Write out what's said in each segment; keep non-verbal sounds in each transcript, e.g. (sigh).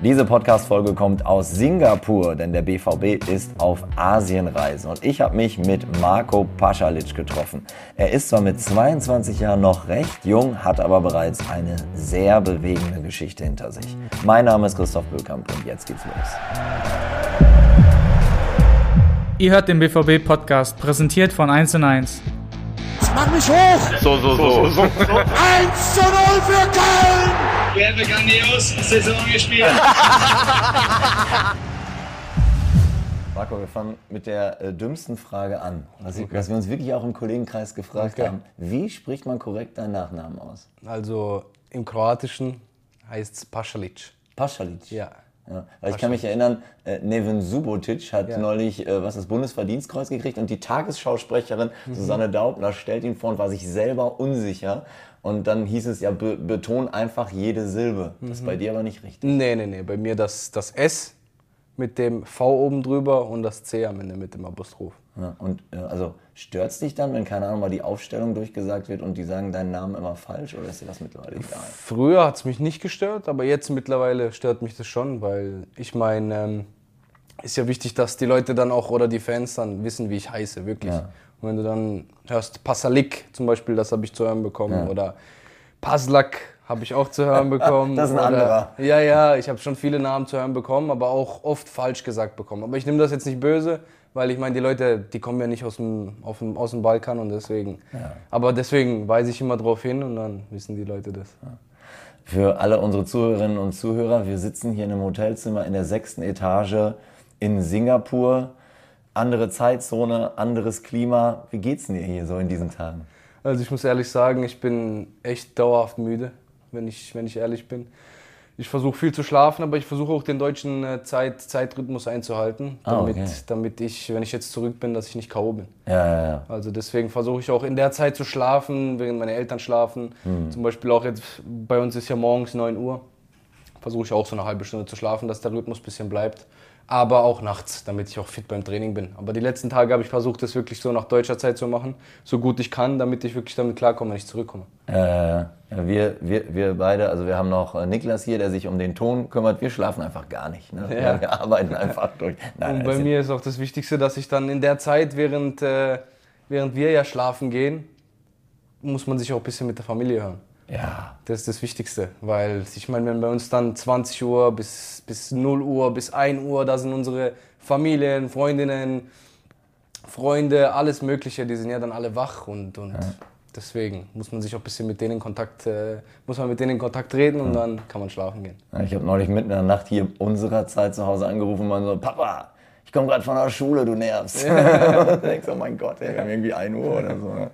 Diese Podcast-Folge kommt aus Singapur, denn der BVB ist auf Asienreise und ich habe mich mit Marco Paschalic getroffen. Er ist zwar mit 22 Jahren noch recht jung, hat aber bereits eine sehr bewegende Geschichte hinter sich. Mein Name ist Christoph Böckamp und jetzt geht's los. Ihr hört den BVB-Podcast, präsentiert von 1 und 1. Mach mich hoch! So, so, so. so. 1 zu 0 für Köln! Wer hat grandios Saison gespielt? (laughs) Marco, wir fangen mit der äh, dümmsten Frage an, was, ich, was, wir uns wirklich auch im Kollegenkreis gefragt Okay. haben. Wie spricht man korrekt deinen Nachnamen aus? Also im Kroatischen heißt es Paschalic. Paschalic. Ja. Ja, weil ich kann mich erinnern, äh, Neven Subotic hat Ja. neulich äh, was das Bundesverdienstkreuz gekriegt und die Tagesschausprecherin Mhm. Susanne Daubner stellt ihn vor und war sich selber unsicher. Und dann hieß es ja, be beton einfach jede Silbe. Das Mhm. ist bei dir aber nicht richtig. Nee, nee, nee. Bei mir das, das S mit dem V oben drüber und das C am Ende mit dem Apostroph. Und äh, also stört es dich dann, wenn, keine Ahnung, mal die Aufstellung durchgesagt wird und die sagen deinen Namen immer falsch oder ist dir das mittlerweile egal? Früher hat es mich nicht gestört, aber jetzt mittlerweile stört mich das schon, weil ich meine, ähm, ist ja wichtig, dass die Leute dann auch oder die Fans dann wissen, wie ich heiße, wirklich. Ja. Und wenn du dann hörst, Pasalik zum Beispiel, das habe ich zu hören bekommen, Ja. oder Paslak habe ich auch zu hören (laughs) bekommen. Das ist ein oder, anderer. Ja, ja, ich habe schon viele Namen zu hören bekommen, aber auch oft falsch gesagt bekommen. Aber ich nehme das jetzt nicht böse, weil ich meine, die Leute, die kommen ja nicht aus dem, auf dem, aus dem Balkan und deswegen. Aber deswegen weise ich immer drauf hin und dann wissen die Leute das. Für alle unsere Zuhörerinnen und Zuhörer, wir sitzen hier in einem Hotelzimmer in der sechsten Etage in Singapur. Andere Zeitzone, anderes Klima. Wie geht's denn dir hier so in diesen Tagen? Also ich muss ehrlich sagen, ich bin echt dauerhaft müde, wenn ich, wenn ich ehrlich bin. Ich versuche viel zu schlafen, aber ich versuche auch den deutschen äh, Zeit, Zeitrhythmus einzuhalten, Ah, damit, okay. damit ich, wenn ich jetzt zurück bin, dass ich nicht K.O. bin. Ja, ja, ja. Also deswegen versuche ich auch in der Zeit zu schlafen, während meine Eltern schlafen. Hm. Zum Beispiel auch jetzt, bei uns ist ja morgens 9 Uhr, versuche ich auch so eine halbe Stunde zu schlafen, dass der Rhythmus ein bisschen bleibt. Aber auch nachts, damit ich auch fit beim Training bin. Aber die letzten Tage habe ich versucht, das wirklich so nach deutscher Zeit zu machen, so gut ich kann, damit ich wirklich damit klarkomme, wenn ich zurückkomme. Äh, wir, wir, wir beide, also wir haben noch äh, Niklas hier, der sich um den Ton kümmert. Wir schlafen einfach gar nicht. Ne? Ja. Wir arbeiten einfach durch. Nein, Und bei ist- mir ist auch das Wichtigste, dass ich dann in der Zeit, während, äh, während wir ja schlafen gehen, muss man sich auch ein bisschen mit der Familie hören. Ja, Das ist das Wichtigste, weil ich meine, wenn bei uns dann 20 Uhr bis, bis 0 Uhr, bis 1 Uhr, da sind unsere Familien, Freundinnen, Freunde, alles Mögliche, die sind ja dann alle wach und, und deswegen muss man sich auch ein bisschen mit denen in Kontakt, äh, muss man mit denen in Kontakt treten und dann kann man schlafen gehen. Ja, Ich habe neulich mitten in der Nacht hier unserer Zeit zu Hause angerufen und man so, Papa, ich komme gerade von der Schule, du nervst. (laughs) und denkst, oh mein Gott, ey, wir haben irgendwie 1 Uhr oder so. Ne?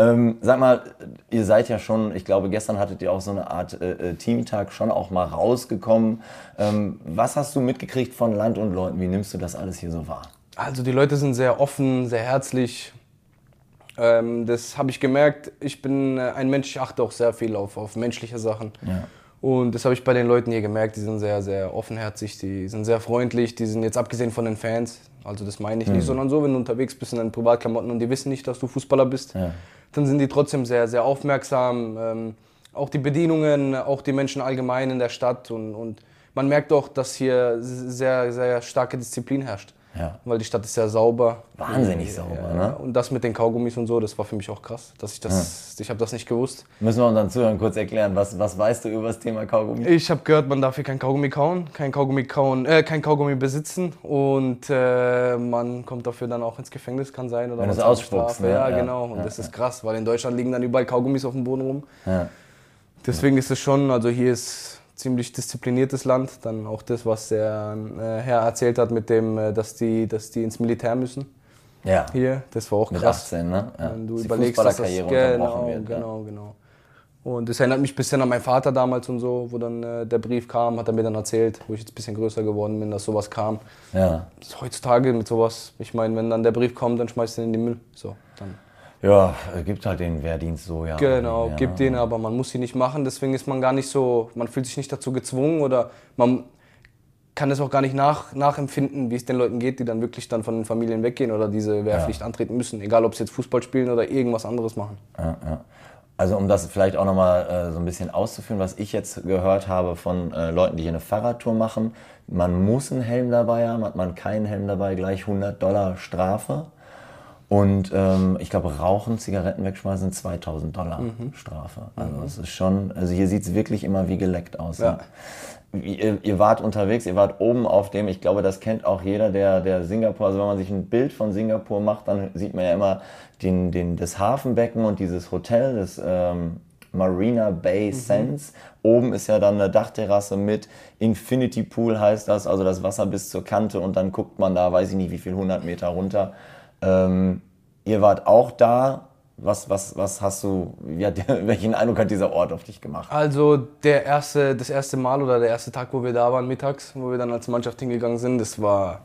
Ähm, sag mal, ihr seid ja schon, ich glaube, gestern hattet ihr auch so eine Art äh, äh, Teamtag schon auch mal rausgekommen. Ähm, was hast du mitgekriegt von Land und Leuten? Wie nimmst du das alles hier so wahr? Also die Leute sind sehr offen, sehr herzlich. Ähm, das habe ich gemerkt. Ich bin äh, ein Mensch, ich achte auch sehr viel auf, auf menschliche Sachen. Und das habe ich bei den Leuten hier gemerkt. Die sind sehr, sehr offenherzig, die sind sehr freundlich. Die sind jetzt abgesehen von den Fans, also das meine ich nicht, sondern so, wenn du unterwegs bist in deinen Privatklamotten und die wissen nicht, dass du Fußballer bist, dann sind die trotzdem sehr, sehr aufmerksam. Ähm, auch die Bedienungen, auch die Menschen allgemein in der Stadt. Und, und man merkt auch, dass hier sehr, sehr starke Disziplin herrscht. Ja. Weil die Stadt ist sehr sauber. Wahnsinnig sauber, ne? Und das mit den Kaugummis und so, das war für mich auch krass. Dass ich das, ich habe das nicht gewusst. Müssen wir unseren Zuhörern kurz erklären, was, was weißt du über das Thema Kaugummi? Ich habe gehört, man darf hier kein Kaugummi kauen, kein Kaugummi kauen, äh, kein Kaugummi besitzen und äh, man kommt dafür dann auch ins Gefängnis, kann sein oder Wenn du es ausspuckst, ne? Ja, Ja, genau. Und ja, das ist krass, weil in Deutschland liegen dann überall Kaugummis auf dem Boden rum. Ja. Deswegen ist es schon, also hier ist ziemlich diszipliniertes Land. Dann auch das, was der äh, Herr erzählt hat mit dem, äh, dass die, dass die ins Militär müssen. ja. Hier, das war auch Mit krass. 18, ne? Ja. Wenn du die überlegst, dass das genau, wird. ja. genau, genau. Und das erinnert mich ein bisschen an meinen Vater damals und so, wo dann äh, der Brief kam, hat er mir dann erzählt, wo ich jetzt ein bisschen größer geworden bin, dass sowas kam. Ja. Heutzutage mit sowas, ich meine, wenn dann der Brief kommt, dann schmeißt du ihn in den Müll. So, dann. Ja, es gibt halt den Wehrdienst so, ja. Genau, ja. gibt den, aber man muss ihn nicht machen, deswegen ist man gar nicht so, man fühlt sich nicht dazu gezwungen oder man kann es auch gar nicht nach, nachempfinden, wie es den Leuten geht, die dann wirklich dann von den Familien weggehen oder diese Wehrpflicht antreten müssen, egal ob sie jetzt Fußball spielen oder irgendwas anderes machen. Ja, ja. Also um das vielleicht auch nochmal äh, so ein bisschen auszuführen, was ich jetzt gehört habe von äh, Leuten, die hier eine Fahrradtour machen. Man muss einen Helm dabei haben, hat man keinen Helm dabei, gleich 100 Dollar Strafe. Und ähm, ich glaube, Rauchen, Zigaretten wegschmeißen, 2000 Dollar Strafe. Also es ist schon, also hier sieht es wirklich immer wie geleckt aus. Ja. Ihr, ihr wart unterwegs, ihr wart oben auf dem, ich glaube, das kennt auch jeder, der, der Singapur, also wenn man sich ein Bild von Singapur macht, dann sieht man ja immer den, den, das Hafenbecken und dieses Hotel, das ähm, Marina Bay Sands. Oben ist ja dann eine Dachterrasse mit Infinity Pool heißt das, also das Wasser bis zur Kante und dann guckt man da, weiß ich nicht wie viel, 100 Meter runter. Ähm, ihr wart auch da. Was, was, was hast du, hat, (laughs) welchen Eindruck hat dieser Ort auf dich gemacht? Also der erste, das erste Mal oder der erste Tag, wo wir da waren, mittags, wo wir dann als Mannschaft hingegangen sind, das war,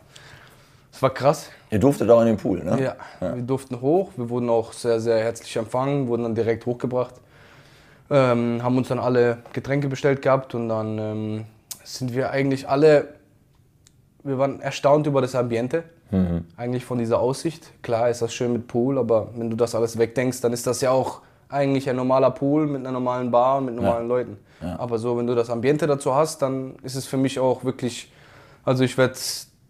das war krass. Ihr durftet auch in den Pool, ne? Ja, wir durften hoch, wir wurden auch sehr, sehr herzlich empfangen, wurden dann direkt hochgebracht. Ähm, haben uns dann alle Getränke bestellt gehabt und dann ähm, sind wir eigentlich alle, wir waren erstaunt über das Ambiente, eigentlich von dieser Aussicht. Klar ist das schön mit Pool, aber wenn du das alles wegdenkst, dann ist das ja auch eigentlich ein normaler Pool mit einer normalen Bar und mit normalen Leuten. Aber so, wenn du das Ambiente dazu hast, dann ist es für mich auch wirklich, also ich werde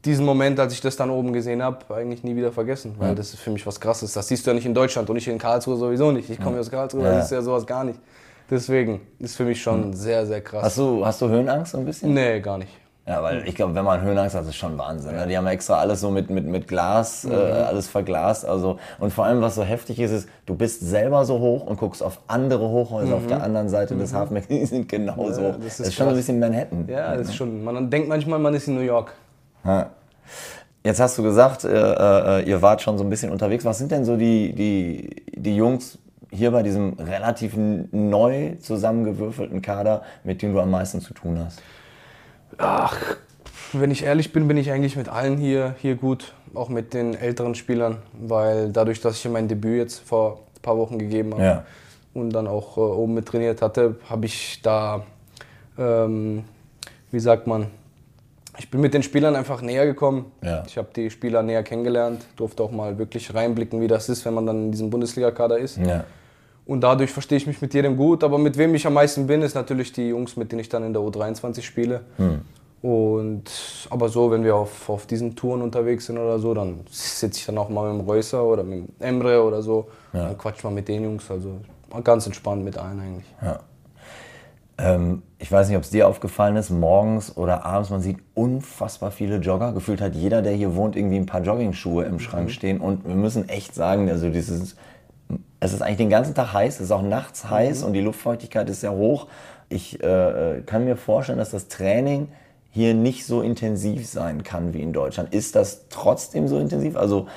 diesen Moment, als ich das dann oben gesehen habe, eigentlich nie wieder vergessen, weil das ist für mich was Krasses. Das siehst du ja nicht in Deutschland und ich in Karlsruhe sowieso nicht. Ich komme ja aus Karlsruhe, Ja. da siehst du ja sowas gar nicht. Deswegen ist für mich schon sehr, sehr krass. Hast du, hast du Höhenangst so ein bisschen? nee, gar nicht. Ja, weil ich glaube, wenn man Höhenangst hat, ist schon Wahnsinn. Ne? Die haben ja extra alles so mit, mit, mit Glas, äh, alles verglast. Also, und vor allem, was so heftig ist, ist, du bist selber so hoch und guckst auf andere Hochhäuser auf der anderen Seite des Hafenbecks. (laughs) Die sind genauso hoch. das Das ist ist, schon so ein bisschen Manhattan. Ja, das ist schon, man denkt manchmal, man ist in New York. Jetzt hast du gesagt, äh, äh, ihr wart schon so ein bisschen unterwegs. Was sind denn so die, die, die Jungs hier bei diesem relativ neu zusammengewürfelten Kader, mit denen du am meisten zu tun hast? Wenn ich ehrlich bin, bin ich eigentlich mit allen hier, hier gut, auch mit den älteren Spielern, weil dadurch, dass ich hier mein Debüt jetzt vor ein paar Wochen gegeben habe Ja. und dann auch äh, oben mit trainiert hatte, habe ich da, ähm, wie sagt man, ich bin mit den Spielern einfach näher gekommen. Ja. Ich habe die Spieler näher kennengelernt, durfte auch mal wirklich reinblicken, wie das ist, wenn man dann in diesem Bundesliga-Kader ist. Ja. Und dadurch verstehe ich mich mit jedem gut. Aber mit wem ich am meisten bin, ist natürlich die Jungs, mit denen ich dann in der U23 spiele. Und aber so, wenn wir auf, auf diesen Touren unterwegs sind oder so, dann sitze ich dann auch mal mit dem Reusser oder mit dem Emre oder so. Dann quatsch mal mit den Jungs. Also ganz entspannt mit allen eigentlich. Ähm, ich weiß nicht, ob es dir aufgefallen ist, morgens oder abends, man sieht unfassbar viele Jogger. Gefühlt hat jeder, der hier wohnt, irgendwie ein paar Joggingschuhe im Schrank stehen. Und wir müssen echt sagen, also dieses, es ist eigentlich den ganzen Tag heiß, es ist auch nachts heiß und die Luftfeuchtigkeit ist sehr hoch. Ich äh, kann mir vorstellen, dass das Training hier nicht so intensiv sein kann wie in Deutschland. Ist das trotzdem so intensiv? Also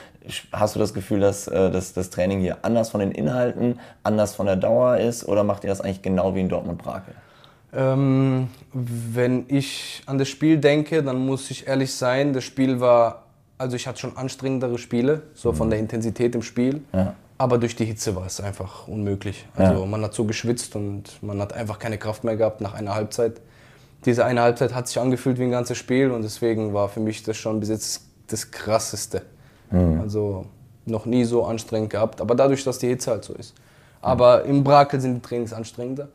hast du das Gefühl, dass, äh, dass das Training hier anders von den Inhalten, anders von der Dauer ist? Oder macht ihr das eigentlich genau wie in Dortmund-Brakel? Ähm, wenn ich an das Spiel denke, dann muss ich ehrlich sein, das Spiel war, also ich hatte schon anstrengendere Spiele, so von der Intensität im Spiel. Aber durch die Hitze war es einfach unmöglich. Also Ja. man hat so geschwitzt und man hat einfach keine Kraft mehr gehabt nach einer Halbzeit. Diese eine Halbzeit hat sich angefühlt wie ein ganzes Spiel und deswegen war für mich das schon bis jetzt das Krasseste. Also noch nie so anstrengend gehabt, aber dadurch, dass die Hitze halt so ist. Aber im Brakel sind die Trainings anstrengender,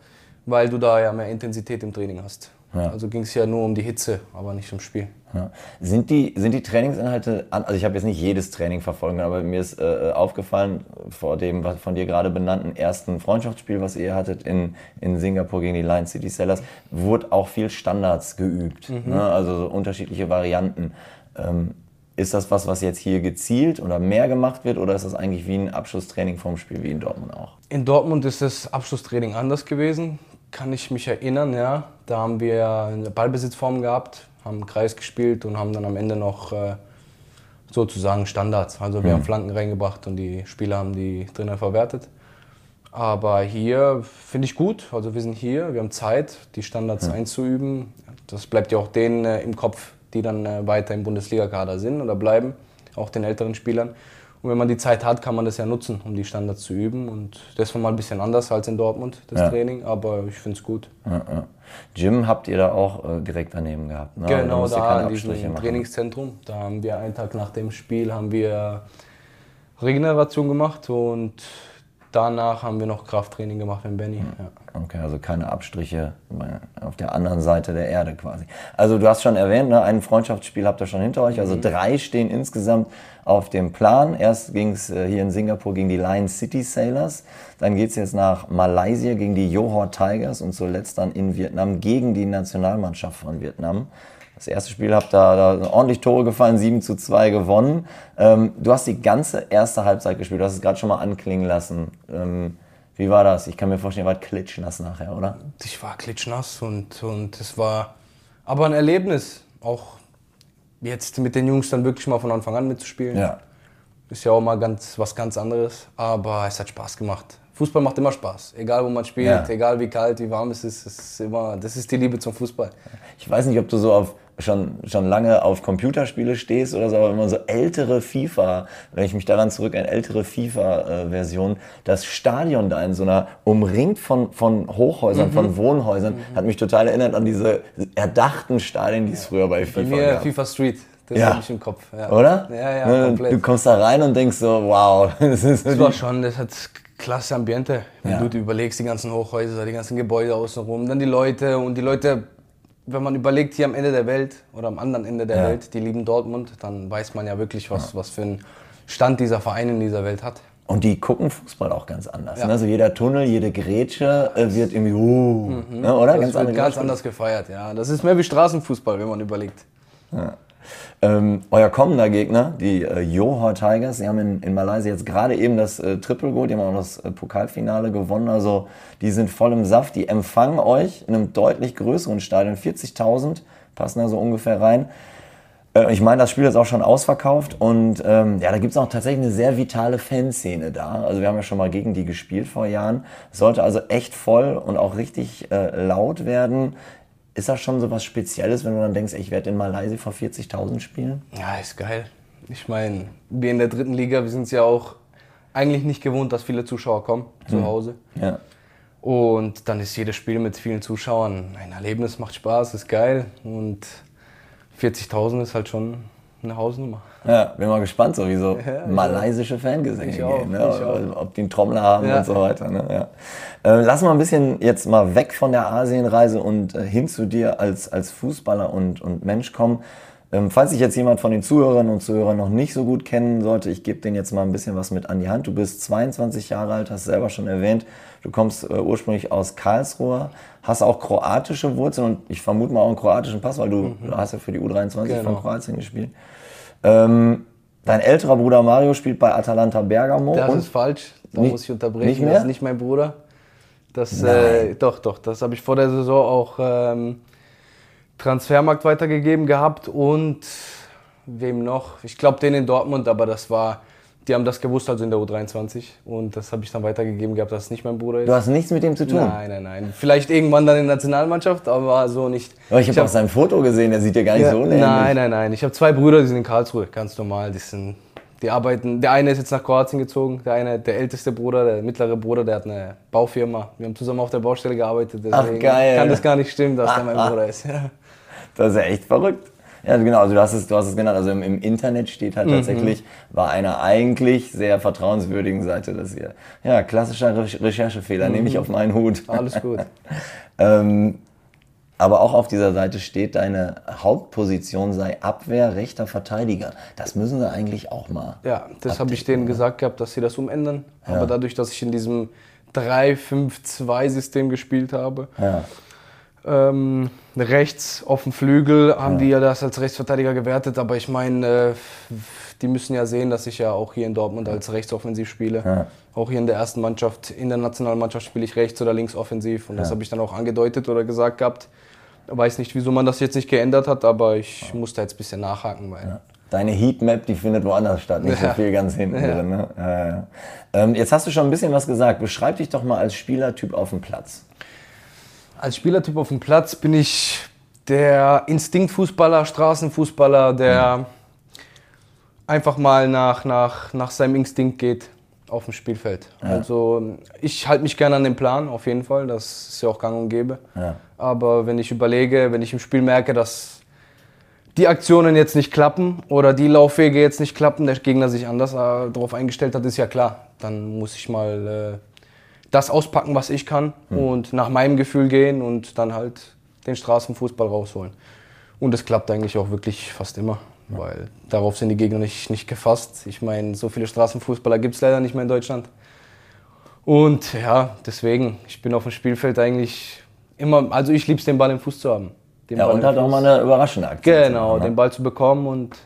weil du da ja mehr Intensität im Training hast. Ja. Also ging es ja nur um die Hitze, aber nicht ums Spiel. Ja. Sind, die, sind die Trainingsinhalte, an, also ich habe jetzt nicht jedes Training verfolgen, aber mir ist äh, aufgefallen, vor dem von dir gerade benannten ersten Freundschaftsspiel, was ihr hattet in, in Singapur gegen die Lion City Sellers, wurde auch viel Standards geübt, ne? also so unterschiedliche Varianten. Ähm, ist das was, was jetzt hier gezielt oder mehr gemacht wird oder ist das eigentlich wie ein Abschlusstraining vom Spiel wie in Dortmund auch? In Dortmund ist das Abschlusstraining anders gewesen, kann ich mich erinnern, ja. Da haben wir eine Ballbesitzform gehabt, haben einen Kreis gespielt und haben dann am Ende noch äh, sozusagen Standards. Also wir haben Flanken reingebracht und die Spieler haben die drinnen verwertet. Aber hier finde ich gut, also wir sind hier, wir haben Zeit, die Standards einzuüben. Das bleibt ja auch denen äh, im Kopf, die dann äh, weiter im Bundesliga-Kader sind oder bleiben, auch den älteren Spielern. Und wenn man die Zeit hat, kann man das ja nutzen, um die Standards zu üben. Und das war mal ein bisschen anders als in Dortmund, das Ja. Training, aber ich finde es gut. Ja, ja. Gym habt ihr da auch äh, direkt daneben gehabt? Ne? Genau, da in diesem machen. Trainingszentrum. Da haben wir einen Tag nach dem Spiel haben wir Regeneration gemacht und danach haben wir noch Krafttraining gemacht mit Benny. Ja. Okay, also keine Abstriche auf der anderen Seite der Erde quasi. Also du hast schon erwähnt, ne, ein Freundschaftsspiel habt ihr schon hinter euch. Also drei stehen insgesamt auf dem Plan. Erst ging es äh, hier in Singapur gegen die Lion City Sailors. Dann geht es jetzt nach Malaysia gegen die Johor Tigers und zuletzt dann in Vietnam gegen die Nationalmannschaft von Vietnam. Das erste Spiel habt ihr da ordentlich Tore gefallen, 7 zu 2 gewonnen. Ähm, du hast die ganze erste Halbzeit gespielt, du hast es gerade schon mal anklingen lassen. Ähm, wie war das? Ich kann mir vorstellen, ihr wart klitschnass nachher, oder? Ich war klitschnass und, und es war aber ein Erlebnis. Auch jetzt mit den Jungs dann wirklich mal von Anfang an mitzuspielen. Ja. Ist ja auch mal ganz, was ganz anderes. Aber es hat Spaß gemacht. Fußball macht immer Spaß. Egal wo man spielt, Ja. egal wie kalt, wie warm es ist, es ist immer, das ist die Liebe zum Fußball. Ich weiß nicht, ob du so auf schon, schon lange auf Computerspiele stehst oder so, aber man so ältere FIFA, wenn ich mich daran zurück, eine ältere FIFA-Version, das Stadion da in so einer, umringt von, von Hochhäusern, von Wohnhäusern, hat mich total erinnert an diese erdachten Stadien, die es früher bei Bei FIFA mir gab. FIFA Street, das Ja. habe ich im Kopf. Ja. Oder? Ja, ja, Ne, komplett. Du kommst da rein und denkst so, wow, (laughs) das ist Das war schon, das hat klasse Ambiente. Wenn Ja. du überlegst, die ganzen Hochhäuser, die ganzen Gebäude außenrum, dann die Leute und die Leute, wenn man überlegt, hier am Ende der Welt oder am anderen Ende der Ja. Welt, die lieben Dortmund, dann weiß man ja wirklich, was, was für einen Stand dieser Verein in dieser Welt hat. Und die gucken Fußball auch ganz anders. Ja. Ne? Also jeder Tunnel, jede Grätsche äh, wird irgendwie, uh, ne, oder? Das ganz wird ganz anders gefeiert, ja. Das ist mehr wie Straßenfußball, wenn man überlegt. Ähm, euer kommender Gegner, die äh, Johor Tigers, die haben in, in Malaysia jetzt gerade eben das äh, Triple Goal, die haben auch das äh, Pokalfinale gewonnen. Also die sind voll im Saft. Die empfangen euch in einem deutlich größeren Stadion. 40.000 passen da so ungefähr rein. Äh, ich meine, das Spiel ist auch schon ausverkauft und ähm, ja, da gibt es auch tatsächlich eine sehr vitale Fanszene da. Also wir haben ja schon mal gegen die gespielt vor Jahren. Sollte also echt voll und auch richtig äh, laut werden. Ist das schon so was Spezielles, wenn du dann denkst, ey, ich werde in Malaysia vor 40.000 spielen? Ja, ist geil. Ich meine, wir in der dritten Liga, wir sind es ja auch eigentlich nicht gewohnt, dass viele Zuschauer kommen zu Hause. Ja. Und dann ist jedes Spiel mit vielen Zuschauern ein Erlebnis, macht Spaß, ist geil. Und 40.000 ist halt schon eine Hausnummer. Ja, bin mal gespannt, so wie so Ja, malaysische Fangesänge Ich auch, gehen. Ne? ich auch. Ob die einen Trommler haben Ja. und so weiter. Ne? Ja. Äh, lass mal ein bisschen jetzt mal weg von der Asienreise und äh, hin zu dir als, als Fußballer und, und Mensch kommen. Ähm, falls sich jetzt jemand von den Zuhörern und Zuhörern noch nicht so gut kennen sollte, ich gebe denen jetzt mal ein bisschen was mit an die Hand. Du bist 22 Jahre alt, hast selber schon erwähnt. Du kommst äh, ursprünglich aus Karlsruhe, hast auch kroatische Wurzeln und ich vermute mal auch einen kroatischen Pass, weil du, du hast ja für die U23 von Genau. Kroatien gespielt. Ähm, dein älterer Bruder Mario spielt bei Atalanta Bergamo. Das und ist falsch, da Nicht- muss ich unterbrechen. nicht mehr? Das ist nicht mein Bruder. Das, äh, doch, doch, das habe ich vor der Saison auch ähm, Transfermarkt weitergegeben gehabt und wem noch? Ich glaube den in Dortmund, aber das war, die haben das gewusst, also in der U23 und das habe ich dann weitergegeben gehabt, dass es nicht mein Bruder ist. du hast nichts mit dem zu tun. Nein, nein, nein. Vielleicht irgendwann dann in der Nationalmannschaft, aber so nicht. Aber ich habe auch sein Foto gesehen, der sieht ja gar nicht Ja, so ähnlich. nein, nein, nein. Ich habe zwei Brüder, die sind in Karlsruhe, ganz normal. Die, sind, die arbeiten. Der eine ist jetzt nach Kroatien gezogen, der eine, der älteste Bruder, der mittlere Bruder, der hat eine Baufirma. Wir haben zusammen auf der Baustelle gearbeitet. Deswegen geil. kann das gar nicht stimmen, dass der mein Bruder ist. (laughs) Das ist ja echt verrückt. Ja, genau, also du hast es, du hast es genannt. Also im, im Internet steht Mhm. halt tatsächlich bei einer eigentlich sehr vertrauenswürdigen Seite, dass ihr, ja, klassischer Re Recherchefehler, nehme Mhm. ich auf meinen Hut. Alles gut. (laughs) Ähm, aber auch auf dieser Seite steht, deine Hauptposition sei Abwehr, rechter Verteidiger. Das müssen sie eigentlich auch mal. Ja, das habe ich denen gesagt gehabt, dass sie das umändern. Aber dadurch, dass ich in diesem 3-5-2-System gespielt habe, Ja. Ähm, rechts auf dem Flügel haben die ja das als Rechtsverteidiger gewertet, aber ich meine, äh, die müssen ja sehen, dass ich ja auch hier in Dortmund als rechtsoffensiv spiele. Ja. Auch hier in der ersten Mannschaft, in der Nationalmannschaft spiele ich rechts oder links offensiv und das habe ich dann auch angedeutet oder gesagt gehabt. Weiß nicht, wieso man das jetzt nicht geändert hat, aber ich muss da jetzt ein bisschen nachhaken, weil Deine Heatmap, die findet woanders statt, nicht so Ja. viel ganz hinten (laughs) Ja. drin. Ne? Ja, ja. Ähm, jetzt hast du schon ein bisschen was gesagt. Beschreib dich doch mal als Spielertyp auf dem Platz. Als Spielertyp auf dem Platz bin ich der Instinktfußballer, Straßenfußballer, der einfach mal nach, nach, nach seinem Instinkt geht auf dem Spielfeld. Also ich halte mich gerne an den Plan, auf jeden Fall, das ist ja auch gang und gäbe. Ja. Aber wenn ich überlege, wenn ich im Spiel merke, dass die Aktionen jetzt nicht klappen oder die Laufwege jetzt nicht klappen, der Gegner sich anders äh, darauf eingestellt hat, ist ja klar. Dann muss ich mal äh, das auspacken, was ich kann und nach meinem Gefühl gehen und dann halt den Straßenfußball rausholen. Und es klappt eigentlich auch wirklich fast immer, weil darauf sind die Gegner nicht, nicht gefasst. Ich meine, so viele Straßenfußballer gibt es leider nicht mehr in Deutschland. Und ja, deswegen, ich bin auf dem Spielfeld eigentlich immer, also ich liebe es, den Ball im Fuß zu haben. Den Ja, Ball und halt auch Fuß. mal eine überraschende Aktion. Genau, zu machen, den ne? Ball zu bekommen und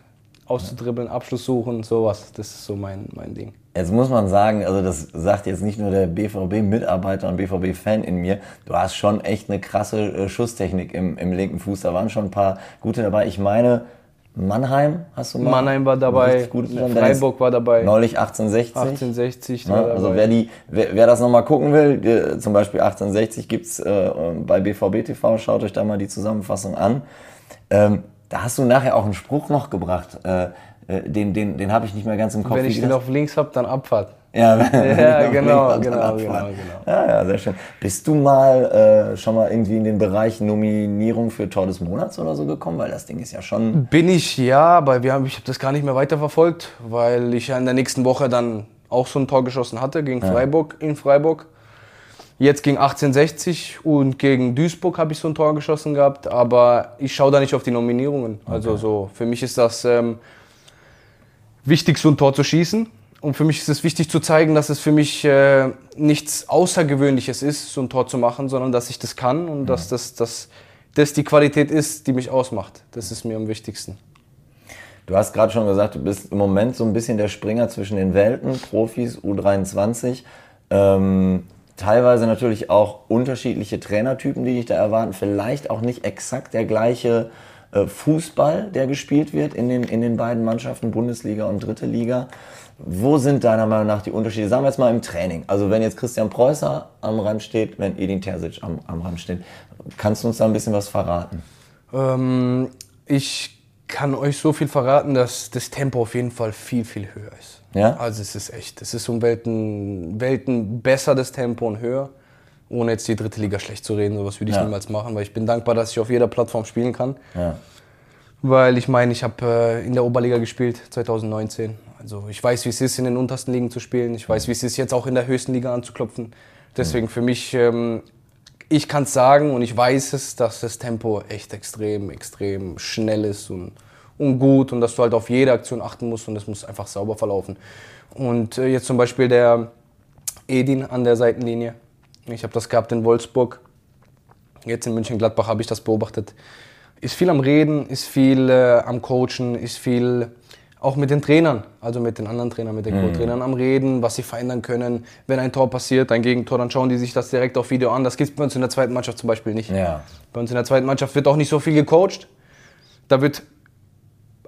auszudribbeln, Abschluss suchen, sowas. Das ist so mein, mein Ding. Jetzt muss man sagen, also das sagt jetzt nicht nur der BVB-Mitarbeiter und BVB-Fan in mir, du hast schon echt eine krasse äh, Schusstechnik im, im linken Fuß. Da waren schon ein paar gute dabei. Ich meine, Mannheim hast du mal? Mannheim war dabei, Freiburg war dabei, Neulich 1860. 1860 Ne? war dabei. Also wer, die, wer, wer das nochmal gucken will, zum Beispiel 1860 gibt's äh, bei BVB TV, schaut euch da mal die Zusammenfassung an. Ähm, da hast du nachher auch einen Spruch noch gebracht, äh, äh, den, den, den habe ich nicht mehr ganz im Kopf. Wenn (laughs) ich den auf links habe, dann Abfahrt. Ja, Ja, genau, genau, genau, genau. Ja, ja, sehr schön. Bist du mal äh, schon mal irgendwie in den Bereich Nominierung für Tor des Monats oder so gekommen? Weil das Ding ist ja schon. Bin ich, ja, aber wir haben, ich habe das gar nicht mehr weiterverfolgt, weil ich ja in der nächsten Woche dann auch so ein Tor geschossen hatte gegen Freiburg in Freiburg. Jetzt gegen 1860 und gegen Duisburg habe ich so ein Tor geschossen gehabt, aber ich schaue da nicht auf die Nominierungen. Also so, für mich ist das ähm, wichtig, so ein Tor zu schießen. Und für mich ist es wichtig zu zeigen, dass es für mich äh, nichts Außergewöhnliches ist, so ein Tor zu machen, sondern dass ich das kann und dass das, das, das die Qualität ist, die mich ausmacht. Das ist mir am wichtigsten. Du hast gerade schon gesagt, du bist im Moment so ein bisschen der Springer zwischen den Welten, Profis, U23. Ähm, teilweise natürlich auch unterschiedliche Trainertypen, die dich da erwarten. Vielleicht auch nicht exakt der gleiche Fußball, der gespielt wird in den, in den beiden Mannschaften, Bundesliga und Dritte Liga. Wo sind deiner Meinung nach die Unterschiede? Sagen wir jetzt mal im Training. Also wenn jetzt Christian Preußer am Rand steht, wenn Edin Terzic am, am Rand steht, kannst du uns da ein bisschen was verraten? Ähm, ich kann euch so viel verraten, dass das Tempo auf jeden Fall viel, viel höher ist. Ja? Also es ist echt, es ist um Welten, Welten besser das Tempo und höher. Ohne jetzt die dritte Liga schlecht zu reden, sowas würde ich Ja. niemals machen, weil ich bin dankbar, dass ich auf jeder Plattform spielen kann. Ja. Weil ich meine, ich habe äh, in der Oberliga gespielt 2019. Also ich weiß, wie es ist, in den untersten Ligen zu spielen. Ich weiß, wie es ist, jetzt auch in der höchsten Liga anzuklopfen. Deswegen für mich, ähm, ich kann es sagen und ich weiß es, dass das Tempo echt extrem, extrem schnell ist und, und gut und dass du halt auf jede Aktion achten musst und es muss einfach sauber verlaufen. Und äh, jetzt zum Beispiel der Edin an der Seitenlinie. Ich habe das gehabt in Wolfsburg. Jetzt in München-Gladbach habe ich das beobachtet. Ist viel am Reden, ist viel äh, am Coachen, ist viel auch mit den Trainern, also mit den anderen Trainern, mit den Co-Trainern am Reden, was sie verändern können. Wenn ein Tor passiert, ein Gegentor, dann schauen die sich das direkt auf Video an. Das gibt es bei uns in der zweiten Mannschaft zum Beispiel nicht. Ja. Bei uns in der zweiten Mannschaft wird auch nicht so viel gecoacht. Da wird,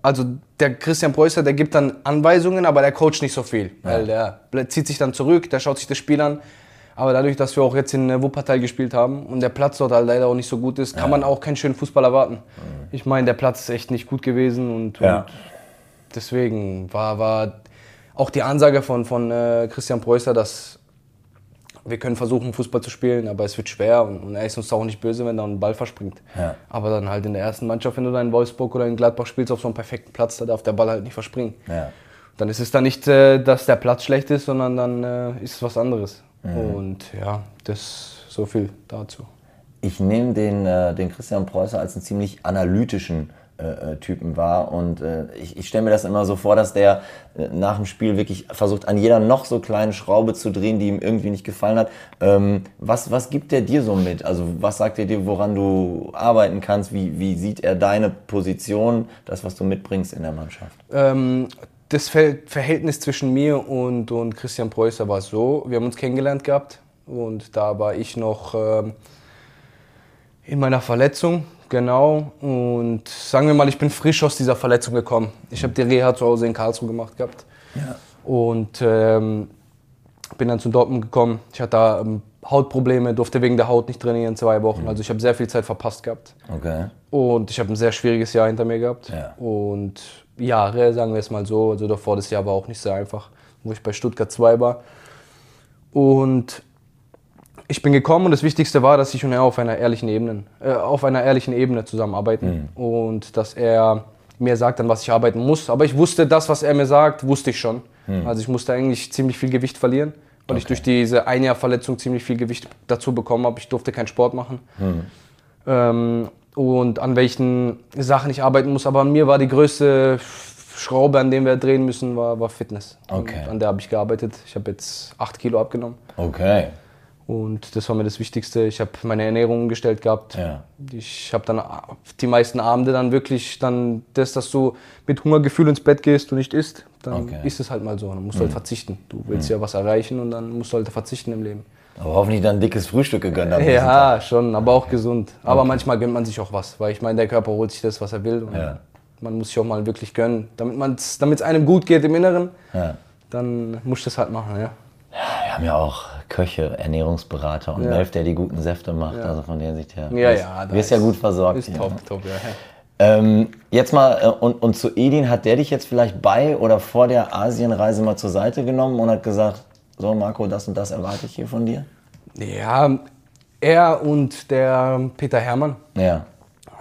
also der Christian Preußer, der gibt dann Anweisungen, aber der coacht nicht so viel. Weil der zieht sich dann zurück, der schaut sich das Spiel an. Aber dadurch, dass wir auch jetzt in äh, Wuppertal gespielt haben und der Platz dort halt leider auch nicht so gut ist, kann man auch keinen schönen Fußball erwarten. Ich meine, der Platz ist echt nicht gut gewesen und, Ja. und deswegen war, war auch die Ansage von, von äh, Christian Preußer, dass wir können versuchen, Fußball zu spielen, aber es wird schwer und, und er ist uns auch nicht böse, wenn da ein Ball verspringt. Ja. Aber dann halt in der ersten Mannschaft, wenn du da in Wolfsburg oder in Gladbach spielst, auf so einem perfekten Platz, da darf der Ball halt nicht verspringen. Ja. Dann ist es dann nicht, äh, dass der Platz schlecht ist, sondern dann äh, ist es was anderes. Mhm. Und ja, das so viel dazu. Ich nehme den, äh, den Christian Preußer als einen ziemlich analytischen äh, Typen wahr und äh, ich, ich stelle mir das immer so vor, dass der äh, nach dem Spiel wirklich versucht, an jeder noch so kleinen Schraube zu drehen, die ihm irgendwie nicht gefallen hat. Ähm, was, was gibt der dir so mit? Also was sagt er dir, woran du arbeiten kannst? Wie, wie sieht er deine Position, das, was du mitbringst in der Mannschaft? Ähm, das Ver Verhältnis zwischen mir und, und Christian Preußer war so, wir haben uns kennengelernt gehabt und da war ich noch ähm, in meiner Verletzung, genau. Und sagen wir mal, ich bin frisch aus dieser Verletzung gekommen. Ich habe die Reha zu Hause in Karlsruhe gemacht gehabt. Und ähm, bin dann zu Dortmund gekommen. Ich hatte da ähm, Hautprobleme, durfte wegen der Haut nicht trainieren zwei Wochen. Also ich habe sehr viel Zeit verpasst gehabt. Okay. Und ich habe ein sehr schwieriges Jahr hinter mir gehabt. Ja. Und Jahre, sagen wir es mal so. Also davor das Jahr war auch nicht sehr einfach, wo ich bei Stuttgart 2 war. Und ich bin gekommen und das Wichtigste war, dass ich und er auf einer ehrlichen Ebene, äh, auf einer ehrlichen Ebene zusammenarbeiten. Und dass er mir sagt dann, was ich arbeiten muss. Aber ich wusste das, was er mir sagt, wusste ich schon. Also ich musste eigentlich ziemlich viel Gewicht verlieren, weil ich durch diese Einjahrverletzung ziemlich viel Gewicht dazu bekommen habe. Ich durfte keinen Sport machen. Ähm, und an welchen Sachen ich arbeiten muss. Aber an mir war die größte Schraube, an der wir drehen müssen, war, war Fitness. Okay. Und an der habe ich gearbeitet. Ich habe jetzt 8 Kilo abgenommen. Okay. Und das war mir das Wichtigste. Ich habe meine Ernährung umgestellt gehabt. Ja. Ich habe dann die meisten Abende dann wirklich dann das, dass du mit Hungergefühl ins Bett gehst und nicht isst, dann Okay. ist es halt mal so. Dann musst du halt verzichten. Du willst ja was erreichen und dann musst du halt verzichten im Leben. Aber hoffentlich dann ein dickes Frühstück gegönnt Ja, schon, aber auch gesund. Aber manchmal gönnt man sich auch was, weil ich meine, der Körper holt sich das, was er will. Und Ja. Man muss sich auch mal wirklich gönnen. Damit es einem gut geht im Inneren, Ja. dann muss ich das halt machen. Ja. Wir haben ja auch Köche, Ernährungsberater und Ja. Melf, der die guten Säfte macht. Also von der Sicht her. Ja, wirst- ja, da Wirst ja gut versorgt. Ist hier, top, ne? top, ja. Ähm, jetzt mal, äh, und, und zu Edin, hat der dich jetzt vielleicht bei oder vor der Asienreise mal zur Seite genommen und hat gesagt, so Marco, das und das erwarte ich hier von dir? Ja, er und der Peter Hermann, Ja.